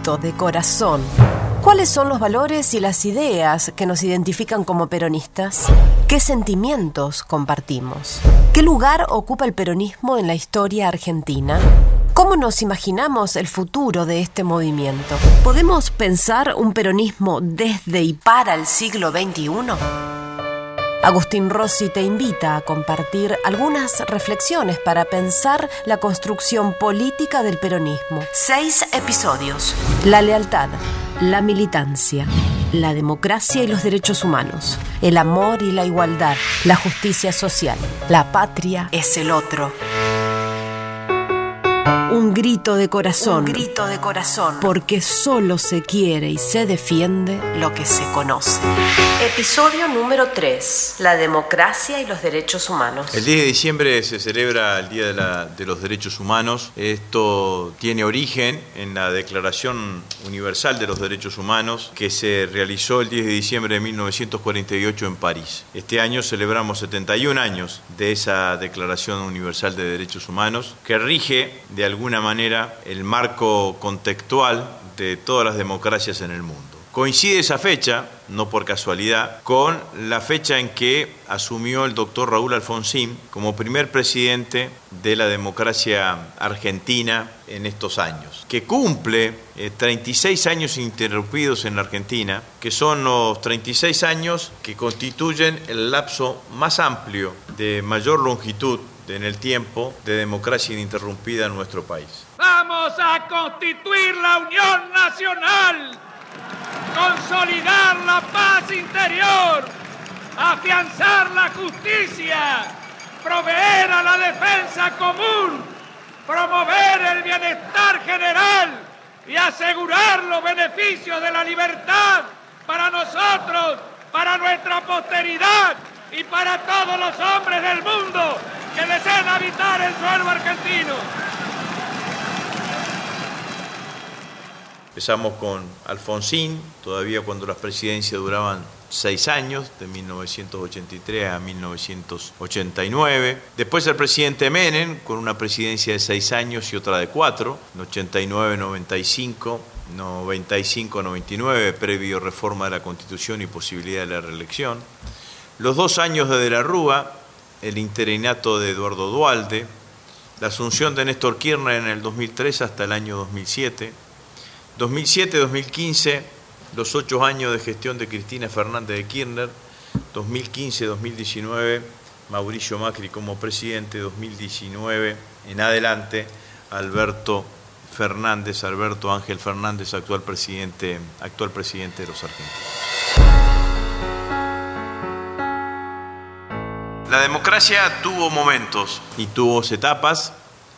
de corazón. ¿Cuáles son los valores y las ideas que nos identifican como peronistas? ¿Qué sentimientos compartimos? ¿Qué lugar ocupa el peronismo en la historia argentina? ¿Cómo nos imaginamos el futuro de este movimiento? ¿Podemos pensar un peronismo desde y para el siglo XXI? Agustín Rossi te invita a compartir algunas reflexiones para pensar la construcción política del peronismo. Seis episodios. La lealtad, la militancia, la democracia y los derechos humanos, el amor y la igualdad, la justicia social. La patria es el otro. Un grito de corazón. Un grito de corazón. Porque solo se quiere y se defiende lo que se conoce. Episodio número 3. La democracia y los derechos humanos. El 10 de diciembre se celebra el Día de, la- de los Derechos Humanos. Esto tiene origen en la Declaración Universal de los Derechos Humanos que se realizó el 10 de diciembre de 1948 en París. Este año celebramos 71 años de esa Declaración Universal de Derechos Humanos que rige de alguna manera el marco contextual de todas las democracias en el mundo. Coincide esa fecha, no por casualidad, con la fecha en que asumió el doctor Raúl Alfonsín como primer presidente de la democracia argentina en estos años, que cumple eh, 36 años interrumpidos en Argentina, que son los 36 años que constituyen el lapso más amplio de mayor longitud en el tiempo de democracia ininterrumpida en nuestro país. Vamos a constituir la Unión Nacional, consolidar la paz interior, afianzar la justicia, proveer a la defensa común, promover el bienestar general y asegurar los beneficios de la libertad para nosotros, para nuestra posteridad y para todos los hombres del mundo que deseen habitar el suelo argentino. Empezamos con Alfonsín, todavía cuando las presidencias duraban seis años, de 1983 a 1989. Después el presidente Menem, con una presidencia de seis años y otra de cuatro, en 89, 95, 95, 99, previo reforma de la Constitución y posibilidad de la reelección. Los dos años de De la Rúa, el interinato de Eduardo Dualde, la asunción de Néstor Kirchner en el 2003 hasta el año 2007, 2007-2015, los ocho años de gestión de Cristina Fernández de Kirchner, 2015-2019, Mauricio Macri como presidente, 2019 en adelante, Alberto Fernández, Alberto Ángel Fernández, actual presidente, actual presidente de los argentinos. La democracia tuvo momentos y tuvo etapas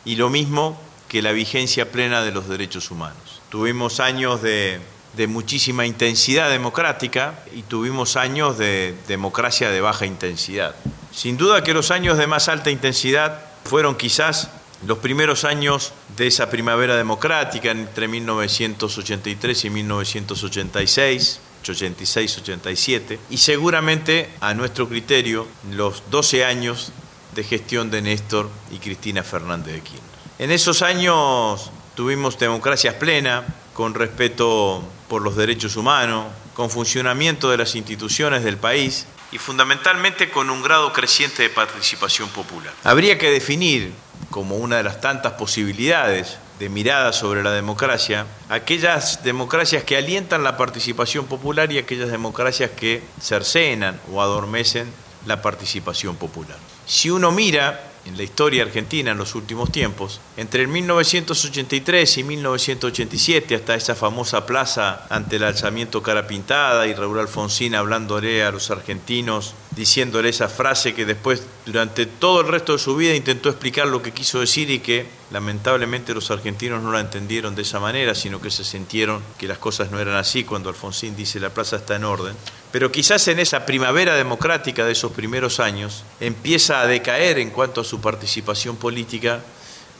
y lo mismo que la vigencia plena de los derechos humanos. Tuvimos años de, de, muchísima intensidad democrática y tuvimos años de democracia de baja intensidad. Sin duda que los años de más alta intensidad fueron quizás los primeros años de esa primavera democrática entre 1983 y 1986. 86-87 y seguramente a nuestro criterio los 12 años de gestión de Néstor y Cristina Fernández de Kirchner. En esos años tuvimos democracias plena, con respeto por los derechos humanos, con funcionamiento de las instituciones del país y fundamentalmente con un grado creciente de participación popular. Habría que definir como una de las tantas posibilidades de mirada sobre la democracia, aquellas democracias que alientan la participación popular y aquellas democracias que cercenan o adormecen la participación popular. Si uno mira en la historia argentina en los últimos tiempos, entre el 1983 y 1987, hasta esa famosa plaza ante el alzamiento cara pintada y Raúl Alfonsín hablándole a los argentinos, diciéndole esa frase que después, durante todo el resto de su vida, intentó explicar lo que quiso decir y que lamentablemente los argentinos no la entendieron de esa manera, sino que se sintieron que las cosas no eran así cuando Alfonsín dice la plaza está en orden. Pero quizás en esa primavera democrática de esos primeros años empieza a decaer en cuanto a su participación política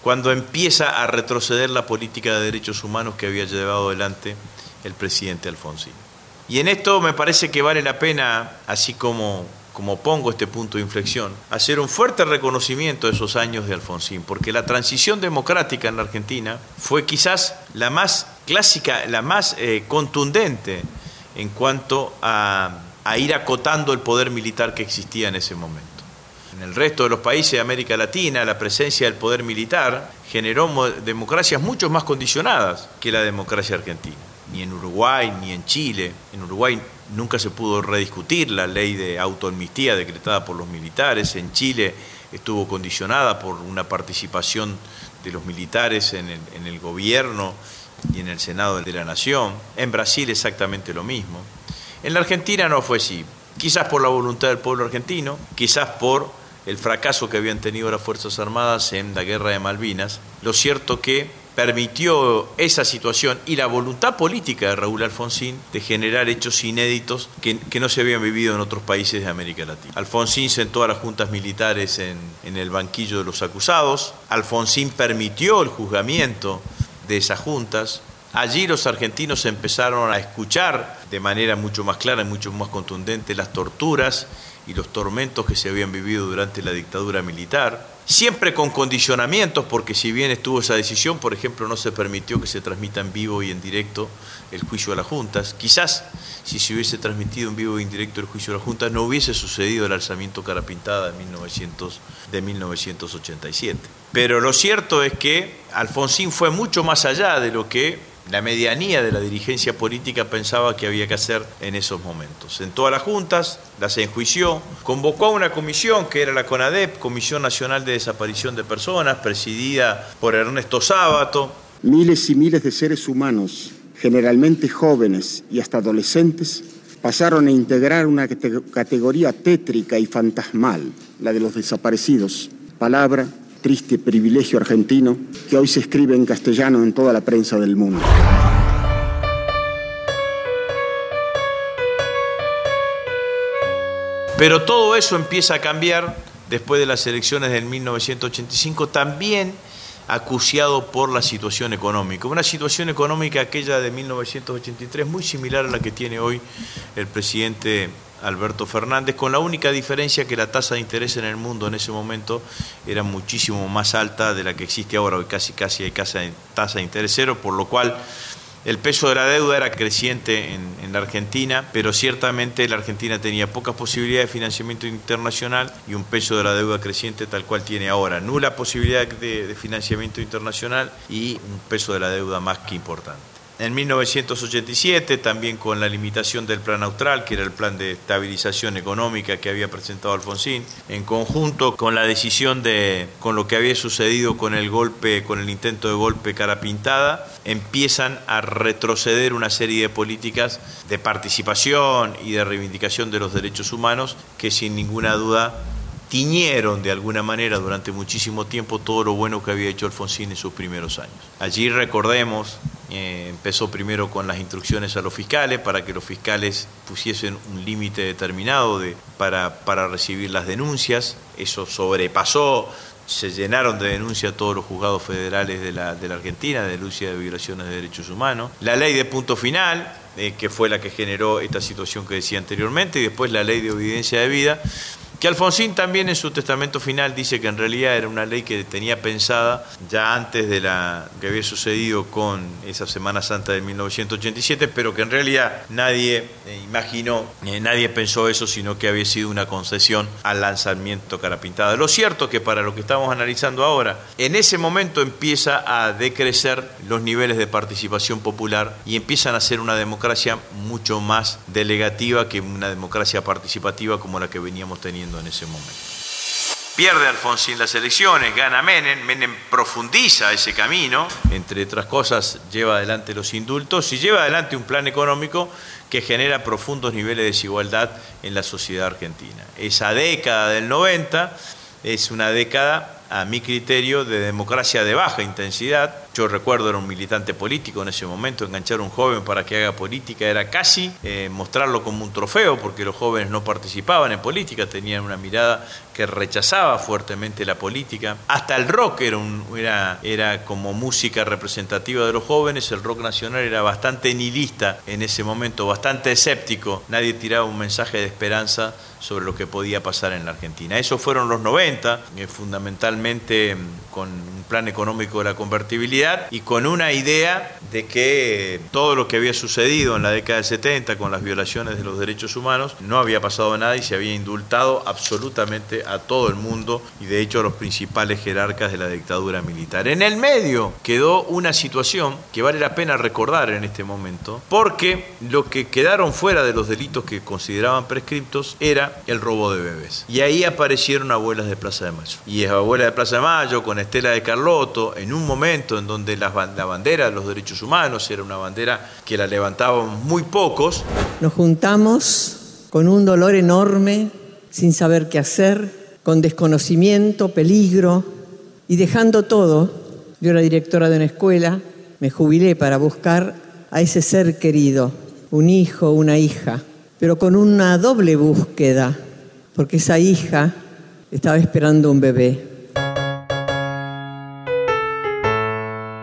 cuando empieza a retroceder la política de derechos humanos que había llevado adelante el presidente Alfonsín. Y en esto me parece que vale la pena, así como como pongo este punto de inflexión, hacer un fuerte reconocimiento de esos años de Alfonsín, porque la transición democrática en la Argentina fue quizás la más clásica, la más eh, contundente en cuanto a, a ir acotando el poder militar que existía en ese momento. En el resto de los países de América Latina, la presencia del poder militar generó democracias mucho más condicionadas que la democracia argentina. Ni en Uruguay, ni en Chile. En Uruguay nunca se pudo rediscutir la ley de autoamnistía decretada por los militares. En Chile estuvo condicionada por una participación de los militares en el, en el gobierno y en el Senado de la Nación. En Brasil exactamente lo mismo. En la Argentina no fue así. Quizás por la voluntad del pueblo argentino, quizás por el fracaso que habían tenido las Fuerzas Armadas en la guerra de Malvinas, lo cierto que permitió esa situación y la voluntad política de Raúl Alfonsín de generar hechos inéditos que, no se habían vivido en otros países de América Latina. Alfonsín sentó a las juntas militares en, en el banquillo de los acusados, Alfonsín permitió el juzgamiento de esas juntas, Allí los argentinos empezaron a escuchar de manera mucho más clara y mucho más contundente las torturas y los tormentos que se habían vivido durante la dictadura militar, siempre con condicionamientos, porque si bien estuvo esa decisión, por ejemplo, no se permitió que se transmita en vivo y en directo el juicio a las juntas. Quizás si se hubiese transmitido en vivo y en directo el juicio a las juntas, no hubiese sucedido el alzamiento cara pintada de, 1900, de 1987. Pero lo cierto es que Alfonsín fue mucho más allá de lo que la medianía de la dirigencia política pensaba que había que hacer en esos momentos. En todas las juntas, las enjuició, convocó a una comisión que era la CONADEP, Comisión Nacional de Desaparición de Personas, presidida por Ernesto Sábato. Miles y miles de seres humanos, generalmente jóvenes y hasta adolescentes, pasaron a integrar una categoría tétrica y fantasmal, la de los desaparecidos. Palabra triste privilegio argentino que hoy se escribe en castellano en toda la prensa del mundo. Pero todo eso empieza a cambiar después de las elecciones del 1985, también acuciado por la situación económica. Una situación económica aquella de 1983 muy similar a la que tiene hoy el presidente Alberto Fernández, con la única diferencia que la tasa de interés en el mundo en ese momento era muchísimo más alta de la que existe ahora, hoy casi casi hay tasa de interés cero, por lo cual el peso de la deuda era creciente en, la Argentina, pero ciertamente la Argentina tenía pocas posibilidades de financiamiento internacional y un peso de la deuda creciente tal cual tiene ahora. Nula posibilidad de financiamiento internacional y un peso de la deuda más que importante. En 1987, también con la limitación del plan austral, que era el plan de estabilización económica que había presentado Alfonsín, en conjunto con la decisión de, con lo que había sucedido con el golpe, con el intento de golpe cara pintada, empiezan a retroceder una serie de políticas de participación y de reivindicación de los derechos humanos que sin ninguna duda tiñeron de alguna manera durante muchísimo tiempo todo lo bueno que había hecho Alfonsín en sus primeros años. Allí recordemos, eh, empezó primero con las instrucciones a los fiscales para que los fiscales pusiesen un límite determinado de, para, para recibir las denuncias, eso sobrepasó se llenaron de denuncias todos los juzgados federales de la, de la Argentina, de denuncia de violaciones de derechos humanos. La ley de punto final, eh, que fue la que generó esta situación que decía anteriormente, y después la ley de evidencia de vida, que Alfonsín también en su testamento final dice que en realidad era una ley que tenía pensada ya antes de la que había sucedido con esa Semana Santa de 1987, pero que en realidad nadie eh, imaginó, eh, nadie pensó eso, sino que había sido una concesión al lanzamiento carapintada. Lo cierto que para lo que estamos analizando ahora, en ese momento empieza a decrecer los niveles de participación popular y empiezan a ser una democracia mucho más delegativa que una democracia participativa como la que veníamos teniendo en ese momento. Pierde Alfonsín las elecciones, gana Menem, Menem profundiza ese camino, entre otras cosas lleva adelante los indultos y lleva adelante un plan económico que genera profundos niveles de desigualdad en la sociedad argentina. Esa década del 90 es una década a mi criterio, de democracia de baja intensidad. Yo recuerdo, era un militante político en ese momento, enganchar a un joven para que haga política era casi eh, mostrarlo como un trofeo, porque los jóvenes no participaban en política, tenían una mirada que rechazaba fuertemente la política. Hasta el rock era, un, era, era como música representativa de los jóvenes, el rock nacional era bastante nihilista en ese momento, bastante escéptico, nadie tiraba un mensaje de esperanza sobre lo que podía pasar en la Argentina. Esos fueron los 90, eh, fundamentalmente mm, con un plan económico de la convertibilidad y con una idea de que todo lo que había sucedido en la década del 70 con las violaciones de los derechos humanos no había pasado nada y se había indultado absolutamente a todo el mundo y de hecho a los principales jerarcas de la dictadura militar. En el medio quedó una situación que vale la pena recordar en este momento porque lo que quedaron fuera de los delitos que consideraban prescriptos era el robo de bebés. Y ahí aparecieron abuelas de Plaza de Mayo. Y es abuela de Plaza de Mayo con Estela de Carlotto, en un momento en donde la, la bandera de los derechos humanos era una bandera que la levantaban muy pocos. Nos juntamos con un dolor enorme, sin saber qué hacer, con desconocimiento, peligro, y dejando todo, yo era directora de una escuela, me jubilé para buscar a ese ser querido, un hijo, una hija pero con una doble búsqueda, porque esa hija estaba esperando un bebé.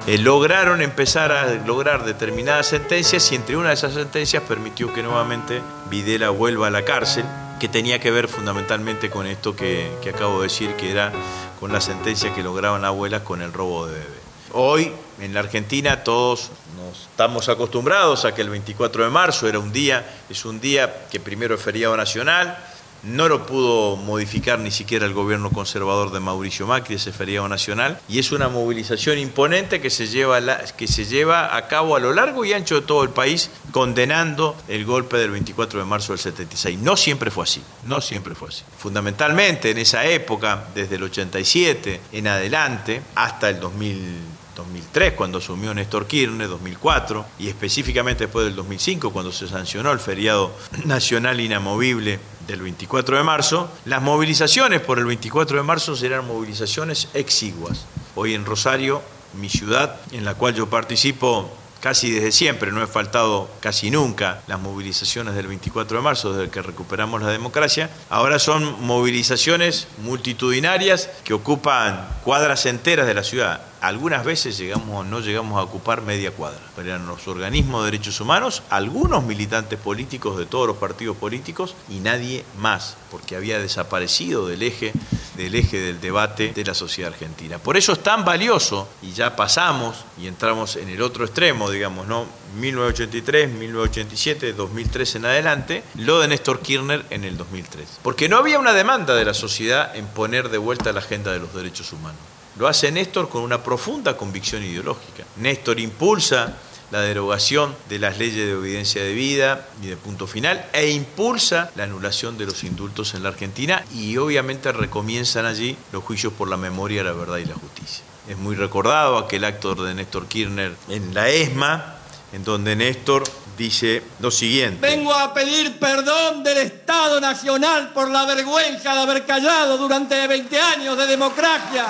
Eh, lograron empezar a lograr determinadas sentencias y entre una de esas sentencias permitió que nuevamente Videla vuelva a la cárcel, que tenía que ver fundamentalmente con esto que, acabo de decir, que era con la sentencia que lograban abuelas con el robo de bebé. Hoy en la Argentina todos nos estamos acostumbrados a que el 24 de marzo era un día, es un día que primero es feriado nacional, no lo pudo modificar ni siquiera el gobierno conservador de Mauricio Macri, ese feriado nacional, y es una movilización imponente que se, lleva que se lleva a cabo a lo largo y ancho de todo el país, condenando el golpe del 24 de marzo del 76. No siempre fue así, no siempre fue así. Fundamentalmente en esa época, desde el 87 en adelante, hasta el 2000 2003 cuando asumió Néstor Kirchner, 2004 y específicamente después del 2005 cuando se sancionó el feriado nacional inamovible del 24 de marzo, las movilizaciones por el 24 de marzo serán movilizaciones exiguas. Hoy en Rosario, mi ciudad, en la cual yo participo casi desde siempre, no he faltado casi nunca las movilizaciones del 24 de marzo, desde que recuperamos la democracia. Ahora son movilizaciones multitudinarias que ocupan cuadras enteras de la ciudad algunas veces llegamos no llegamos a ocupar media cuadra. Eran los organismos de derechos humanos, algunos militantes políticos de todos los partidos políticos y nadie más, porque había desaparecido del eje, del eje del debate de la sociedad argentina. Por eso es tan valioso, y ya pasamos y entramos en el otro extremo, digamos, ¿no? 1983, 1987, 2003 en adelante, lo de Néstor Kirchner en el 2003. Porque no había una demanda de la sociedad en poner de vuelta la agenda de los derechos humanos. Lo hace Néstor con una profunda convicción ideológica. Néstor impulsa la derogación de las leyes de obediencia de vida y de punto final e impulsa la anulación de los indultos en la Argentina y obviamente recomienzan allí los juicios por la memoria, la verdad y la justicia. Es muy recordado aquel acto de Néstor Kirchner en la ESMA, en donde Néstor dice lo siguiente. Vengo a pedir perdón del Estado Nacional por la vergüenza de haber callado durante 20 años de democracia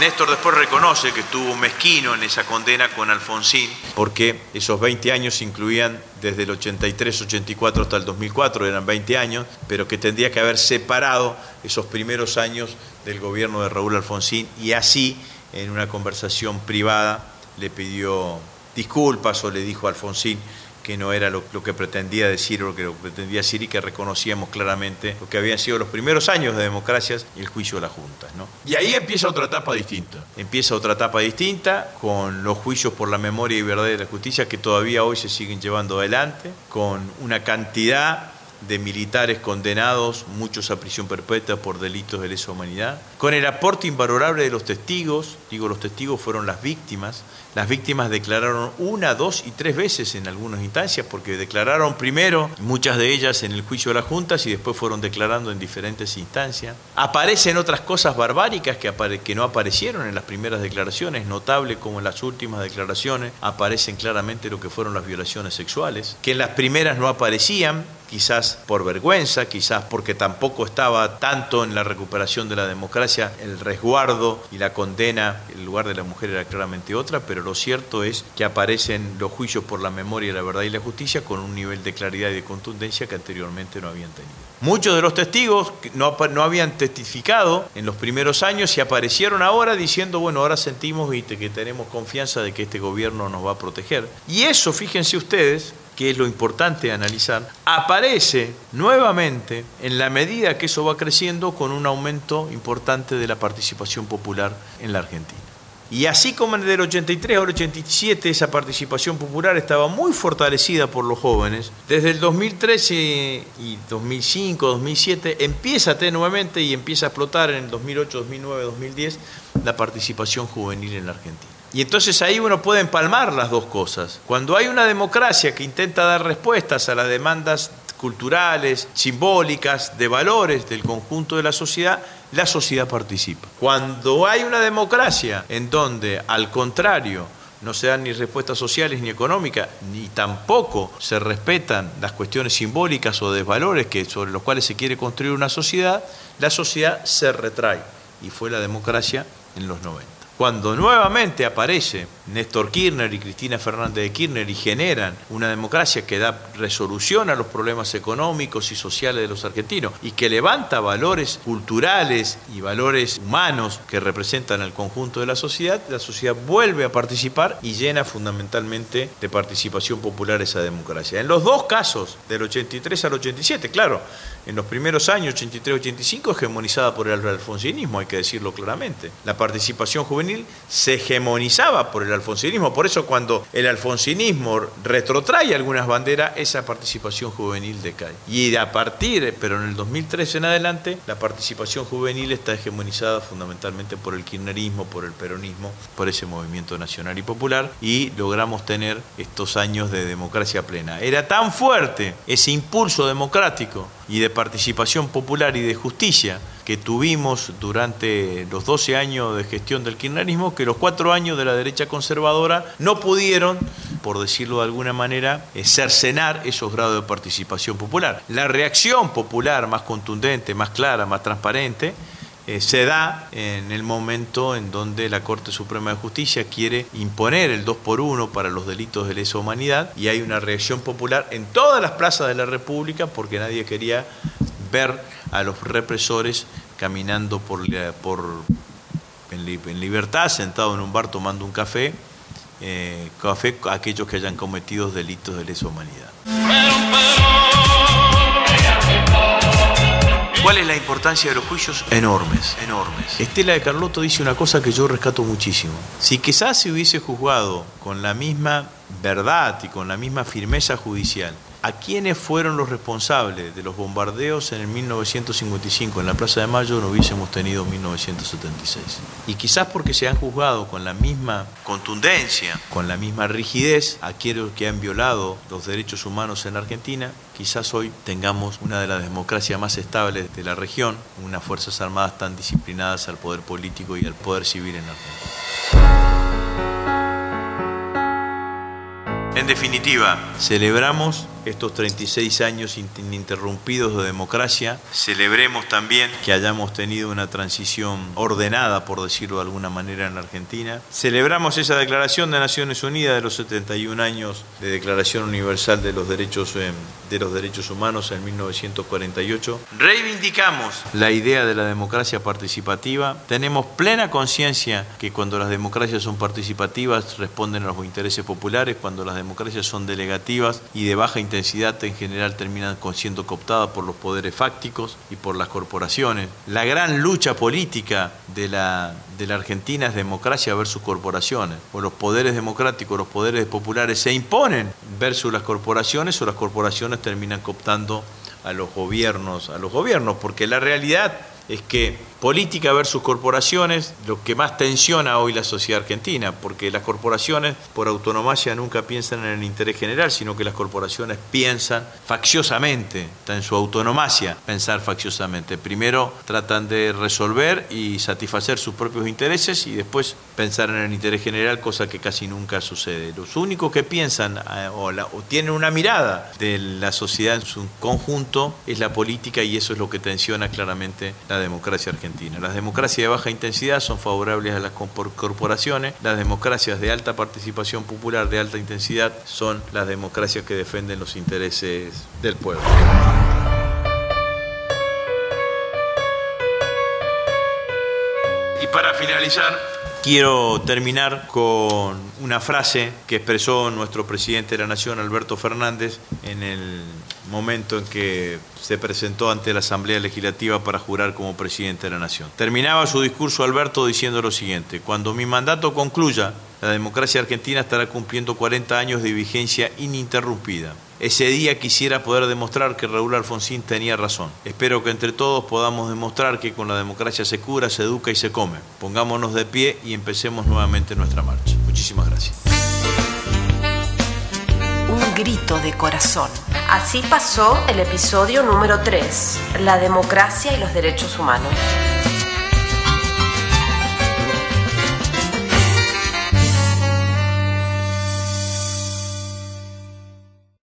Néstor después reconoce que estuvo mezquino en esa condena con Alfonsín, porque esos 20 años incluían desde el 83-84 hasta el 2004, eran 20 años, pero que tendría que haber separado esos primeros años del gobierno de Raúl Alfonsín y así, en una conversación privada, le pidió disculpas o le dijo a Alfonsín que no era lo, que pretendía decir o lo que pretendía decir y que reconocíamos claramente lo que habían sido los primeros años de democracias y el juicio de las juntas. ¿no? Y ahí empieza otra etapa distinta. Empieza otra etapa distinta con los juicios por la memoria y verdad de la justicia que todavía hoy se siguen llevando adelante, con una cantidad de militares condenados, muchos a prisión perpetua por delitos de lesa humanidad, con el aporte invalorable de los testigos, digo los testigos fueron las víctimas, las víctimas declararon una, dos y tres veces en algunas instancias, porque declararon primero, muchas de ellas en el juicio de las juntas y después fueron declarando en diferentes instancias. Aparecen otras cosas barbáricas que, que no aparecieron en las primeras declaraciones, notable como en las últimas declaraciones aparecen claramente lo que fueron las violaciones sexuales, que en las primeras no aparecían, quizás por vergüenza, quizás porque tampoco estaba tanto en la recuperación de la democracia, el resguardo y la condena, el lugar de la mujer era claramente otra, pero lo cierto es que aparecen los juicios por la memoria, la verdad y la justicia con un nivel de claridad y de contundencia que anteriormente no habían tenido. Muchos de los testigos no, no habían testificado en los primeros años y aparecieron ahora diciendo, bueno, ahora sentimos y que tenemos confianza de que este gobierno nos va a proteger. Y eso, fíjense ustedes, que es lo importante analizar, aparece nuevamente en la medida que eso va creciendo con un aumento importante de la participación popular en la Argentina. Y así como en el 83 al 87 esa participación popular estaba muy fortalecida por los jóvenes, desde el 2013 y 2005, 2007 empieza nuevamente y empieza a explotar en el 2008, 2009, 2010 la participación juvenil en la Argentina. Y entonces ahí uno puede empalmar las dos cosas. Cuando hay una democracia que intenta dar respuestas a las demandas culturales, simbólicas, de valores del conjunto de la sociedad, la sociedad participa. Cuando hay una democracia en donde, al contrario, no se dan ni respuestas sociales ni económicas, ni tampoco se respetan las cuestiones simbólicas o de valores que, sobre los cuales se quiere construir una sociedad, la sociedad se retrae. Y fue la democracia en los 90 cuando nuevamente aparece Néstor Kirchner y Cristina Fernández de Kirchner y generan una democracia que da resolución a los problemas económicos y sociales de los argentinos y que levanta valores culturales y valores humanos que representan al conjunto de la sociedad, la sociedad vuelve a participar y llena fundamentalmente de participación popular esa democracia. En los dos casos, del 83 al 87, claro, en los primeros años, 83-85, hegemonizada por el alfonsinismo, hay que decirlo claramente. La participación juvenil se hegemonizaba por el alfonsinismo, por eso cuando el alfonsinismo retrotrae algunas banderas, esa participación juvenil decae. Y a partir, pero en el 2013 en adelante, la participación juvenil está hegemonizada fundamentalmente por el kirchnerismo, por el peronismo, por ese movimiento nacional y popular, y logramos tener estos años de democracia plena. Era tan fuerte ese impulso democrático y de participación popular y de justicia que tuvimos durante los 12 años de gestión del kirchnerismo, que los cuatro años de la derecha conservadora no pudieron, por decirlo de alguna manera, cercenar esos grados de participación popular. La reacción popular más contundente, más clara, más transparente, eh, se da en el momento en donde la Corte Suprema de Justicia quiere imponer el 2 por 1 para los delitos de lesa humanidad y hay una reacción popular en todas las plazas de la República porque nadie quería ver a los represores caminando por, por en, libertad, sentado en un bar tomando un café, eh, café aquellos que hayan cometido delitos de lesa humanidad. ¿Cuál es la importancia de los juicios? Enormes, enormes. Estela de Carlotto dice una cosa que yo rescato muchísimo. Si quizás se hubiese juzgado con la misma verdad y con la misma firmeza judicial a quiénes fueron los responsables de los bombardeos en el 1955 en la Plaza de Mayo no hubiésemos tenido 1976. Y quizás porque se han juzgado con la misma contundencia, con la misma rigidez a aquellos que han violado los derechos humanos en Argentina, quizás hoy tengamos una de las democracias más estables de la región, unas Fuerzas Armadas tan disciplinadas al poder político y al poder civil en Argentina. En definitiva, celebramos estos 36 años ininterrumpidos de democracia. Celebremos también que hayamos tenido una transición ordenada, por decirlo de alguna manera, en la Argentina. Celebramos esa declaración de Naciones Unidas de los 71 años de Declaración Universal de los Derechos, eh, de los Derechos Humanos en 1948. Reivindicamos la idea de la democracia participativa. Tenemos plena conciencia que cuando las democracias son participativas responden a los intereses populares, cuando las democracias son delegativas y de baja intensidad en general terminan siendo cooptadas por los poderes fácticos y por las corporaciones. La gran lucha política de la, de la Argentina es democracia versus corporaciones. O los poderes democráticos, los poderes populares se imponen versus las corporaciones o las corporaciones terminan cooptando a los gobiernos, a los gobiernos, porque la realidad es que Política versus corporaciones, lo que más tensiona hoy la sociedad argentina, porque las corporaciones por autonomía nunca piensan en el interés general, sino que las corporaciones piensan facciosamente, está en su autonomía pensar facciosamente. Primero tratan de resolver y satisfacer sus propios intereses y después pensar en el interés general, cosa que casi nunca sucede. Los únicos que piensan eh, o, tienen una mirada de la sociedad en su conjunto es la política y eso es lo que tensiona claramente la democracia argentina. Las democracias de baja intensidad son favorables a las corporaciones, las democracias de alta participación popular, de alta intensidad, son las democracias que defienden los intereses del pueblo. Y para finalizar, quiero terminar con una frase que expresó nuestro presidente de la Nación, Alberto Fernández, en el momento en que se presentó ante la Asamblea Legislativa para jurar como presidente de la Nación. Terminaba su discurso Alberto diciendo lo siguiente, cuando mi mandato concluya, la democracia argentina estará cumpliendo 40 años de vigencia ininterrumpida. Ese día quisiera poder demostrar que Raúl Alfonsín tenía razón. Espero que entre todos podamos demostrar que con la democracia se cura, se educa y se come. Pongámonos de pie y empecemos nuevamente nuestra marcha. Muchísimas gracias un grito de corazón. Así pasó el episodio número 3, la democracia y los derechos humanos.